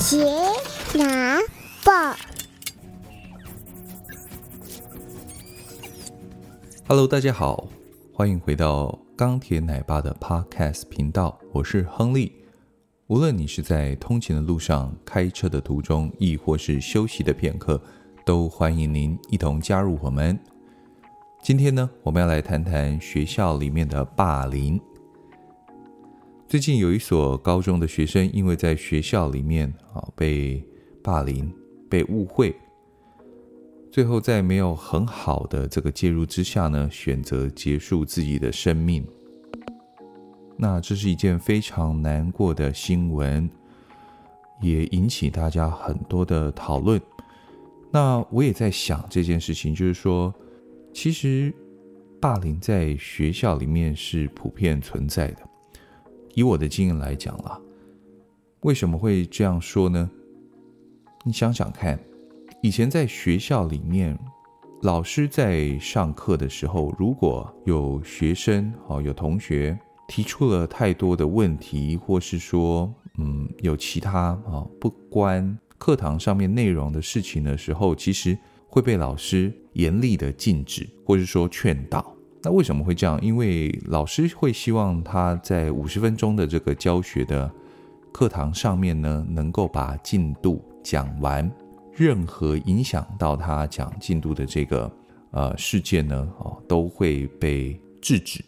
杰拿报，Hello，大家好，欢迎回到钢铁奶爸的 Podcast 频道，我是亨利。无论你是在通勤的路上、开车的途中，亦或是休息的片刻，都欢迎您一同加入我们。今天呢，我们要来谈谈学校里面的霸凌。最近有一所高中的学生，因为在学校里面啊被霸凌、被误会，最后在没有很好的这个介入之下呢，选择结束自己的生命。那这是一件非常难过的新闻，也引起大家很多的讨论。那我也在想这件事情，就是说，其实霸凌在学校里面是普遍存在的。以我的经验来讲啦，为什么会这样说呢？你想想看，以前在学校里面，老师在上课的时候，如果有学生哦，有同学提出了太多的问题，或是说，嗯，有其他啊不关课堂上面内容的事情的时候，其实会被老师严厉的禁止，或是说劝导。那为什么会这样？因为老师会希望他在五十分钟的这个教学的课堂上面呢，能够把进度讲完。任何影响到他讲进度的这个呃事件呢，哦，都会被制止。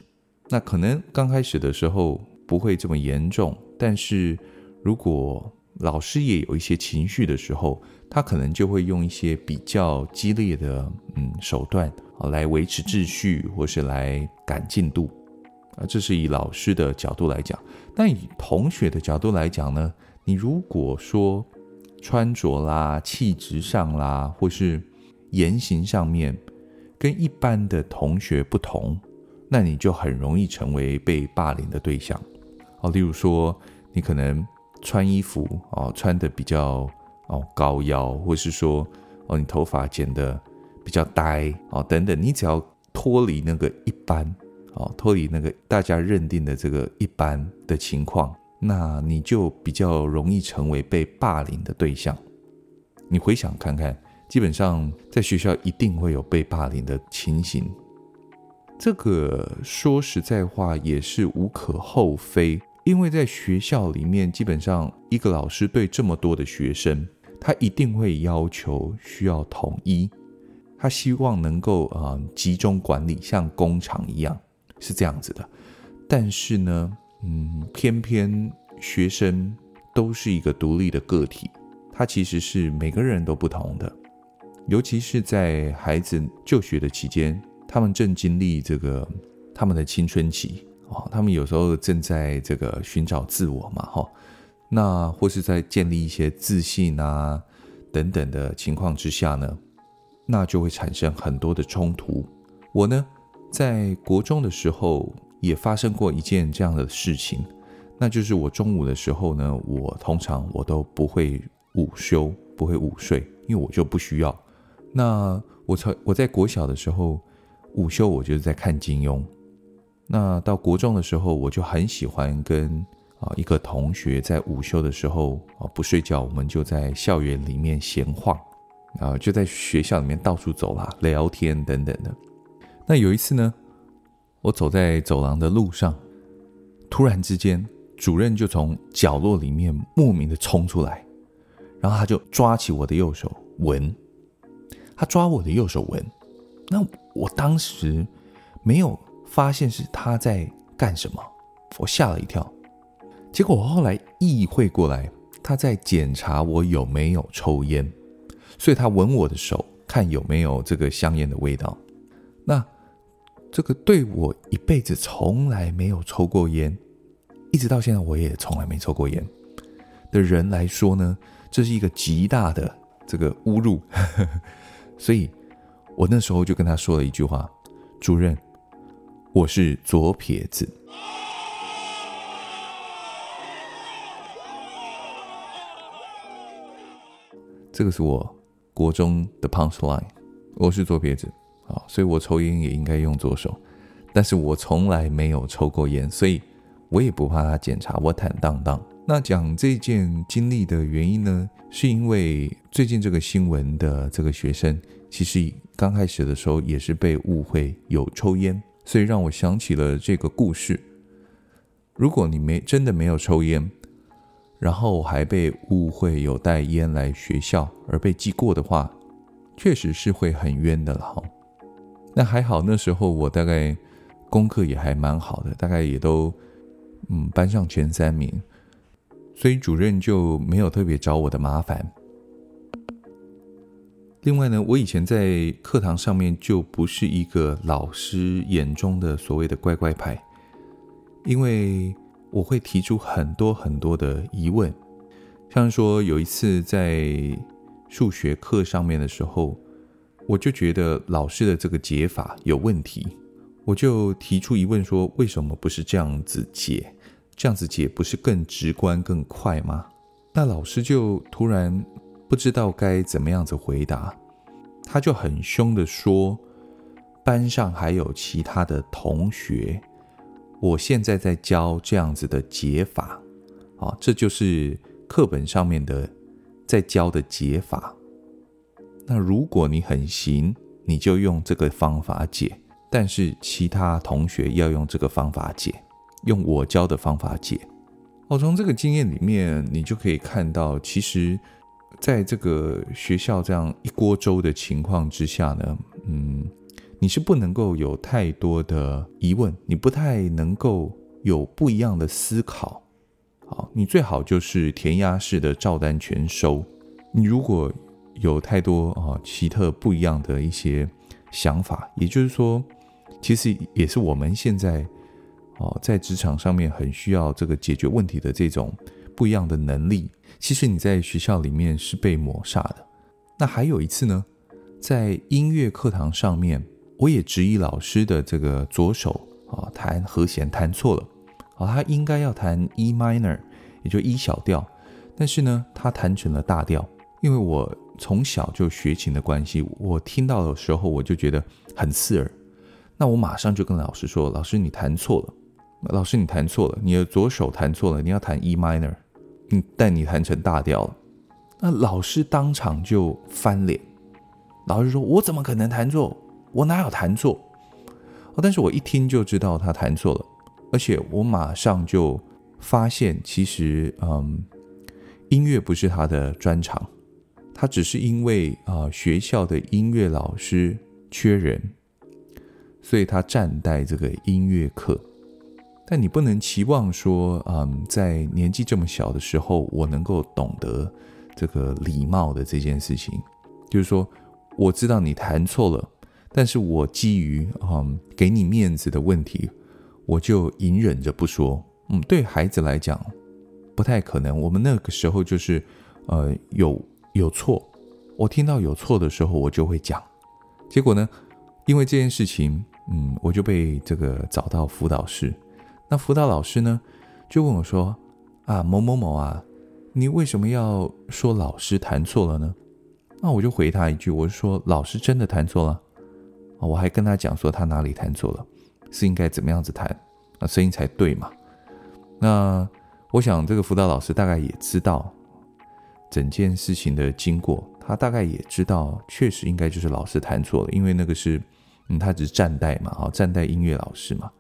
那可能刚开始的时候不会这么严重，但是如果老师也有一些情绪的时候，他可能就会用一些比较激烈的嗯手段。来维持秩序，或是来赶进度，啊，这是以老师的角度来讲。但以同学的角度来讲呢，你如果说穿着啦、气质上啦，或是言行上面跟一般的同学不同，那你就很容易成为被霸凌的对象。哦，例如说你可能穿衣服哦，穿得比较哦高腰，或是说哦你头发剪得。比较呆哦，等等，你只要脱离那个一般哦，脱离那个大家认定的这个一般的情况，那你就比较容易成为被霸凌的对象。你回想看看，基本上在学校一定会有被霸凌的情形。这个说实在话也是无可厚非，因为在学校里面，基本上一个老师对这么多的学生，他一定会要求需要统一。他希望能够啊、集中管理，像工厂一样，是这样子的。但是呢，嗯，偏偏学生都是一个独立的个体，他其实是每个人都不同的。尤其是在孩子就学的期间，他们正经历这个他们的青春期啊，他们有时候正在这个寻找自我嘛，哈，那或是在建立一些自信啊等等的情况之下呢。那就会产生很多的冲突。我呢，在国中的时候也发生过一件这样的事情，那就是我中午的时候呢，我通常我都不会午休，不会午睡，因为我就不需要。那我从我在国小的时候午休，我就是在看金庸。那到国中的时候，我就很喜欢跟啊一个同学在午休的时候啊不睡觉，我们就在校园里面闲晃。啊，就在学校里面到处走啦，聊天等等的。那有一次呢，我走在走廊的路上，突然之间，主任就从角落里面莫名的冲出来，然后他就抓起我的右手闻，他抓我的右手闻。那我当时没有发现是他在干什么，我吓了一跳。结果我后来意会过来，他在检查我有没有抽烟。所以他闻我的手，看有没有这个香烟的味道。那这个对我一辈子从来没有抽过烟，一直到现在我也从来没抽过烟的人来说呢，这是一个极大的这个侮辱。所以我那时候就跟他说了一句话：“主任，我是左撇子。”这个是我。国中的 punchline，我是左撇子啊，所以我抽烟也应该用左手，但是我从来没有抽过烟，所以我也不怕他检查，我坦荡荡。那讲这件经历的原因呢，是因为最近这个新闻的这个学生，其实刚开始的时候也是被误会有抽烟，所以让我想起了这个故事。如果你没真的没有抽烟，然后还被误会有带烟来学校而被记过的话，确实是会很冤的了。那还好，那时候我大概功课也还蛮好的，大概也都嗯班上前三名。所以主任就没有特别找我的麻烦。另外呢，我以前在课堂上面就不是一个老师眼中的所谓的乖乖牌，因为我会提出很多很多的疑问，像说有一次在数学课上面的时候，我就觉得老师的这个解法有问题，我就提出疑问说，为什么不是这样子解？这样子解不是更直观更快吗？那老师就突然不知道该怎么样子回答，他就很凶地说：“班上还有其他的同学，我现在在教这样子的解法，啊，这就是课本上面的在教的解法。那如果你很行，你就用这个方法解，但是其他同学要用这个方法解。”用我教的方法解。我，从这个经验里面，你就可以看到，其实，在这个学校这样一锅粥的情况之下呢，嗯，你是不能够有太多的疑问，你不太能够有不一样的思考。好，你最好就是填鸭式的照单全收。你如果有太多啊奇特不一样的一些想法，也就是说，其实也是我们现在。哦，在职场上面很需要这个解决问题的这种不一样的能力，其实你在学校里面是被抹杀的。那还有一次呢，在音乐课堂上面，我也质疑老师的这个左手啊弹和弦弹错了，啊，他应该要弹 E minor，也就 E 小调，但是呢，他弹成了大调。因为我从小就学琴的关系，我听到的时候我就觉得很刺耳，那我马上就跟老师说：“老师，你弹错了。”老师，你弹错了，你的左手弹错了，你要弹 E minor，嗯，但你弹成大调了。那老师当场就翻脸，老师说：“我怎么可能弹错？我哪有弹错？”哦，但是我一听就知道他弹错了，而且我马上就发现，其实，嗯，音乐不是他的专长，他只是因为啊，学校的音乐老师缺人，所以他暂代这个音乐课。但你不能期望说，嗯，在年纪这么小的时候，我能够懂得这个礼貌的这件事情。就是说，我知道你弹错了，但是我基于嗯给你面子的问题，我就隐忍着不说。嗯，对孩子来讲，不太可能。我们那个时候就是，呃，有有错，我听到有错的时候，我就会讲。结果呢，因为这件事情，嗯，我就被这个找到辅导室。那辅导老师呢，就问我说：“啊，某某某啊，你为什么要说老师弹错了呢？”那我就回他一句，我说：“老师真的弹错了。”我还跟他讲说他哪里弹错了，是应该怎么样子弹，啊声音才对嘛。那我想这个辅导老师大概也知道整件事情的经过，他大概也知道，确实应该就是老师弹错了，因为那个是，嗯，他只是暂代嘛，啊，暂代音乐老师嘛。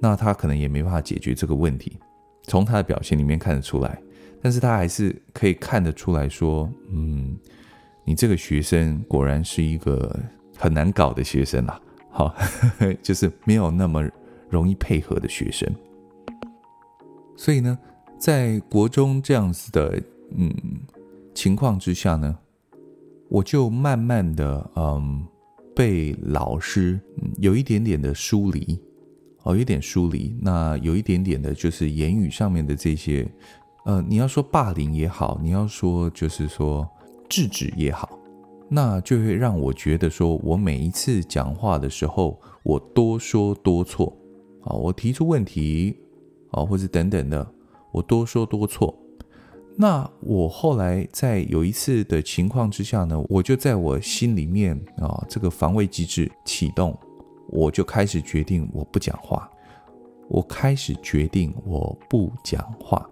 那他可能也没办法解决这个问题，从他的表现里面看得出来，但是他还是可以看得出来说，嗯，你这个学生果然是一个很难搞的学生啦，好，就是没有那么容易配合的学生。所以呢，在国中这样子的嗯情况之下呢，我就慢慢的嗯被老师有一点点的疏离。哦，有点疏离，那有一点点的，就是言语上面的这些，呃，你要说霸凌也好，你要说就是说制止也好，那就会让我觉得说，我每一次讲话的时候，我多说多错，啊，我提出问题，啊，或者等等的，我多说多错。那我后来在有一次的情况之下呢，我就在我心里面啊，这个防卫机制启动。我就开始决定，我不讲话，我开始决定我不讲话。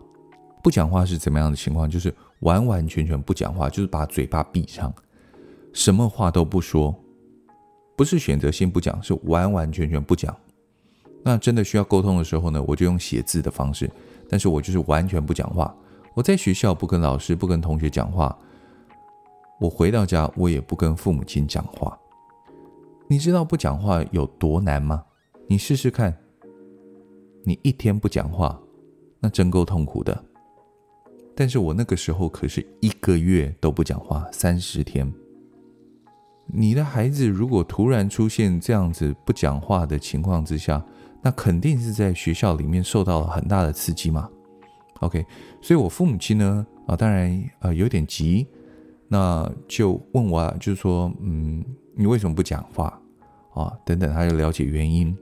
不讲话是怎么样的情况？就是完完全全不讲话，就是把嘴巴闭上，什么话都不说。不是选择性不讲，是完完全全不讲。那真的需要沟通的时候呢，我就用写字的方式。但是我就是完全不讲话。我在学校不跟老师、不跟同学讲话。我回到家，我也不跟父母亲讲话。你知道不讲话有多难吗？你试试看。你一天不讲话，那真够痛苦的。但是我那个时候可是一个月都不讲话，三十天。你的孩子如果突然出现这样子不讲话的情况之下，那肯定是在学校里面受到了很大的刺激嘛。OK，所以我父母亲呢，啊，当然啊有点急，那就问我，就是说，嗯，你为什么不讲话啊？等等，他就了解原因。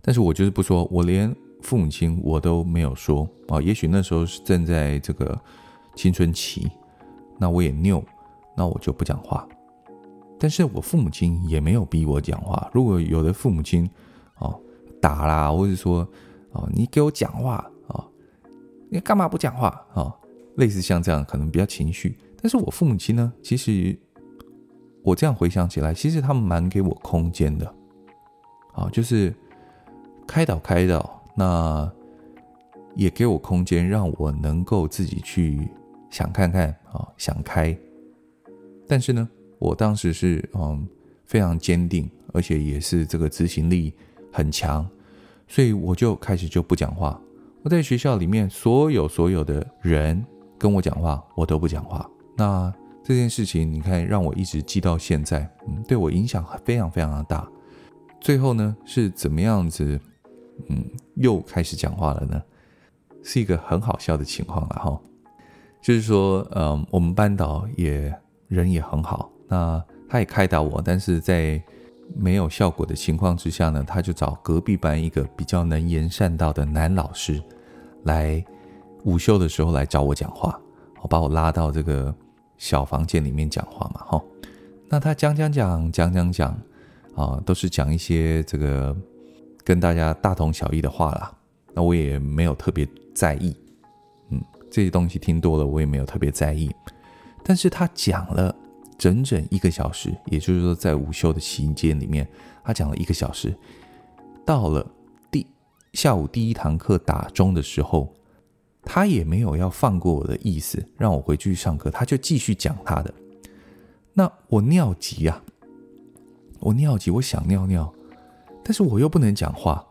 但是我就是不说，我连父母亲我都没有说啊。也许那时候是正在这个青春期，那我也拗，那我就不讲话。但是我父母亲也没有逼我讲话。如果有的父母亲哦打啦，或者说哦你给我讲话啊，你干嘛不讲话啊？类似像这样可能比较情绪。但是我父母亲呢，其实我这样回想起来，其实他们蛮给我空间的啊，就是。开导开导，那也给我空间，让我能够自己去想看看啊，想开。但是呢，我当时是嗯非常坚定，而且也是这个执行力很强，所以我就开始就不讲话。我在学校里面，所有所有的人跟我讲话，我都不讲话。那这件事情，你看让我一直记到现在，嗯，对我影响非常非常的大。最后呢，是怎么样子？嗯，又开始讲话了呢，是一个很好笑的情况了哈。就是说，嗯，我们班导也人也很好，那他也开导我，但是在没有效果的情况之下呢，他就找隔壁班一个比较能言善道的男老师来午休的时候来找我讲话，我把我拉到这个小房间里面讲话嘛，哈。那他讲讲讲讲讲讲啊，都是讲一些这个。跟大家大同小异的话啦，那我也没有特别在意，嗯，这些东西听多了，我也没有特别在意。但是他讲了整整一个小时，也就是说，在午休的期间里面，他讲了一个小时。到了第下午第一堂课打钟的时候，他也没有要放过我的意思，让我回去上课，他就继续讲他的。那我尿急啊，我尿急，我想尿尿。但是我又不能讲话，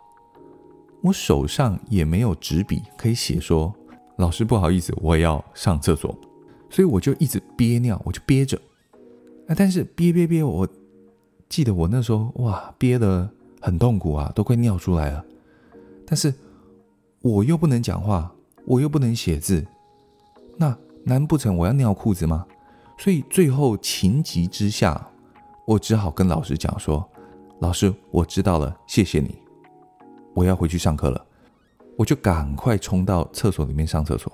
我手上也没有纸笔可以写说，老师不好意思，我要上厕所，所以我就一直憋尿，我就憋着。啊，但是憋憋憋，我记得我那时候哇，憋得很痛苦啊，都快尿出来了。但是我又不能讲话，我又不能写字，那难不成我要尿裤子吗？所以最后情急之下，我只好跟老师讲说。老师，我知道了，谢谢你。我要回去上课了，我就赶快冲到厕所里面上厕所。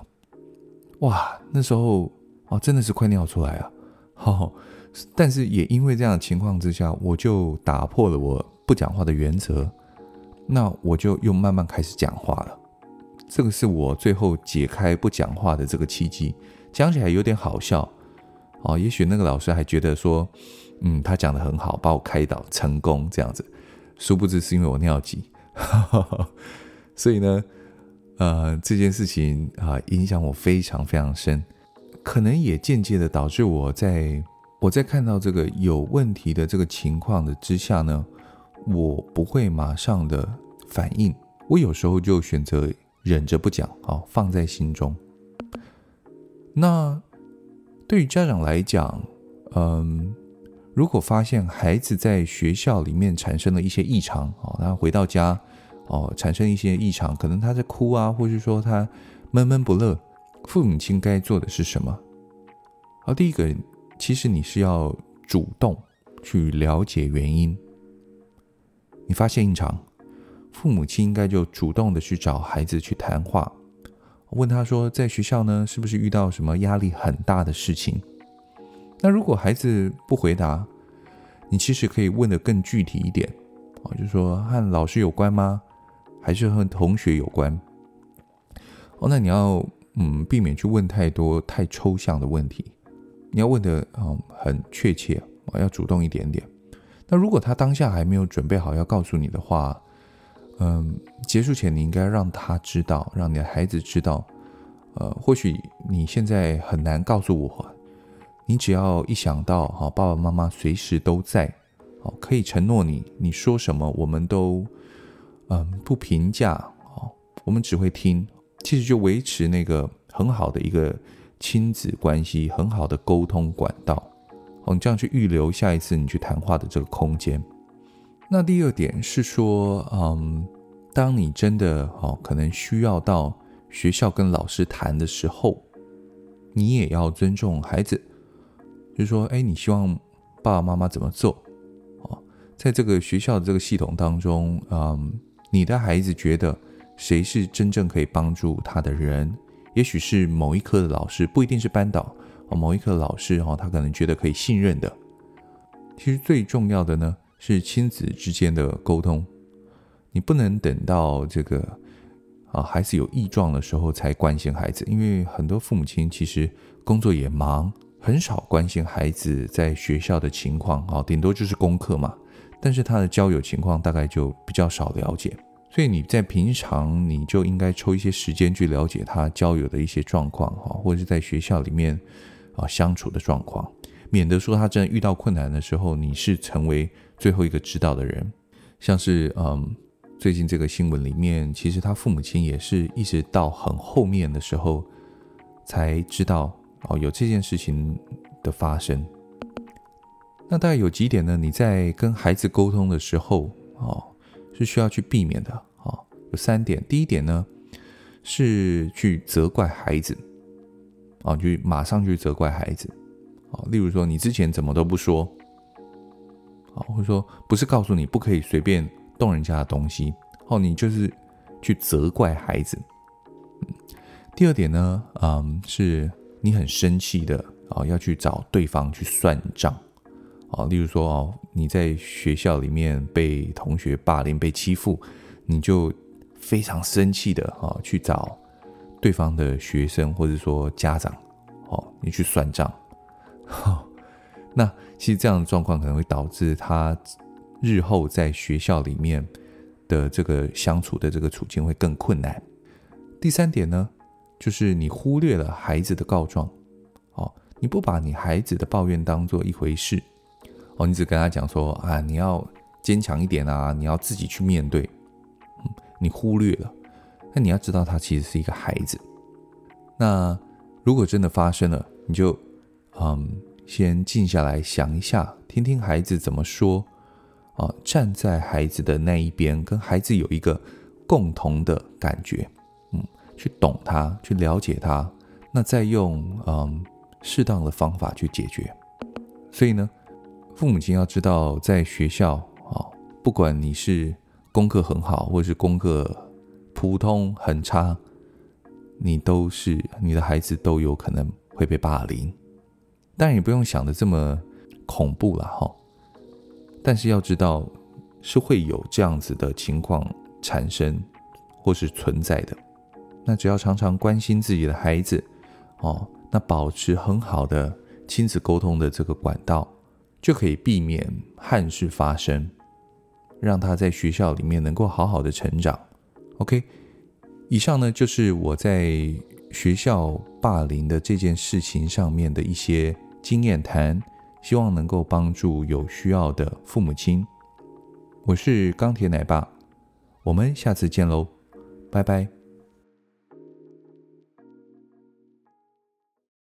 哇，那时候哦，真的是快尿出来啊！哦，但是也因为这样的情况之下，我就打破了我不讲话的原则。那我就又慢慢开始讲话了。这个是我最后解开不讲话的这个契机，讲起来有点好笑哦。也许那个老师还觉得说。嗯，他讲得很好，把我开导成功这样子，殊不知是因为我尿急，所以呢，呃，这件事情啊，影响我非常非常深，可能也间接的导致我在我在看到这个有问题的这个情况的之下呢，我不会马上的反应，我有时候就选择忍着不讲，哦，放在心中。那对于家长来讲，嗯。如果发现孩子在学校里面产生了一些异常，哦，然后回到家，哦，产生一些异常，可能他在哭啊，或是说他闷闷不乐，父母亲该做的是什么？好，第一个，其实你是要主动去了解原因。你发现异常，父母亲应该就主动的去找孩子去谈话，问他说，在学校呢，是不是遇到什么压力很大的事情？那如果孩子不回答，你其实可以问的更具体一点啊，就说和老师有关吗？还是和同学有关。哦，那你要嗯避免去问太多太抽象的问题，你要问的嗯很确切，要主动一点点。那如果他当下还没有准备好要告诉你的话，嗯，结束前你应该让他知道，让你的孩子知道，呃，或许你现在很难告诉我，你只要一想到哈，爸爸妈妈随时都在，哦，可以承诺你，你说什么我们都嗯不评价，哦，我们只会听，其实就维持那个很好的一个亲子关系，很好的沟通管道，哦，你这样去预留下一次你去谈话的这个空间。那第二点是说，嗯，当你真的哦，可能需要到学校跟老师谈的时候，你也要尊重孩子，就是说，哎，你希望爸爸妈妈怎么做？哦，在这个学校的这个系统当中，嗯，你的孩子觉得谁是真正可以帮助他的人？也许是某一科的老师，不一定是班导哦，某一科的老师哦，他可能觉得可以信任的。其实最重要的呢。是亲子之间的沟通，你不能等到这个啊孩子有异状的时候才关心孩子，因为很多父母亲其实工作也忙，很少关心孩子在学校的情况啊，顶多就是功课嘛。但是他的交友情况大概就比较少了解，所以你在平常你就应该抽一些时间去了解他交友的一些状况哈，或者是在学校里面啊相处的状况。免得说他真的遇到困难的时候，你是成为最后一个知道的人。像是嗯，最近这个新闻里面，其实他父母亲也是一直到很后面的时候才知道哦，有这件事情的发生。那大概有几点呢？你在跟孩子沟通的时候哦，是需要去避免的哦。有三点。第一点呢，是去责怪孩子啊，就马上去责怪孩子。例如说，你之前怎么都不说，啊，或者说不是告诉你不可以随便动人家的东西，哦，你就是去责怪孩子。第二点呢，嗯，是你很生气的啊，要去找对方去算账，啊，例如说哦，你在学校里面被同学霸凌、被欺负，你就非常生气的啊，去找对方的学生或者说家长，哦，你去算账。好，那其实这样的状况可能会导致他日后在学校里面的这个相处的这个处境会更困难。第三点呢，就是你忽略了孩子的告状，哦，你不把你孩子的抱怨当做一回事，哦，你只跟他讲说啊，你要坚强一点啊，你要自己去面对，嗯，你忽略了。那你要知道，他其实是一个孩子。那如果真的发生了，你就。嗯，先静下来想一下，听听孩子怎么说啊，站在孩子的那一边，跟孩子有一个共同的感觉，嗯，去懂他，去了解他，那再用嗯适当的方法去解决。所以呢，父母亲要知道，在学校啊，不管你是功课很好，或是功课普通很差，你都是你的孩子都有可能会被霸凌。当然也不用想的这么恐怖了哈，但是要知道是会有这样子的情况产生或是存在的。那只要常常关心自己的孩子哦，那保持很好的亲子沟通的这个管道，就可以避免憾事发生，让他在学校里面能够好好的成长。OK，以上呢就是我在学校霸凌的这件事情上面的一些。经验谈，希望能够帮助有需要的父母亲。我是钢铁奶爸，我们下次见喽，拜拜。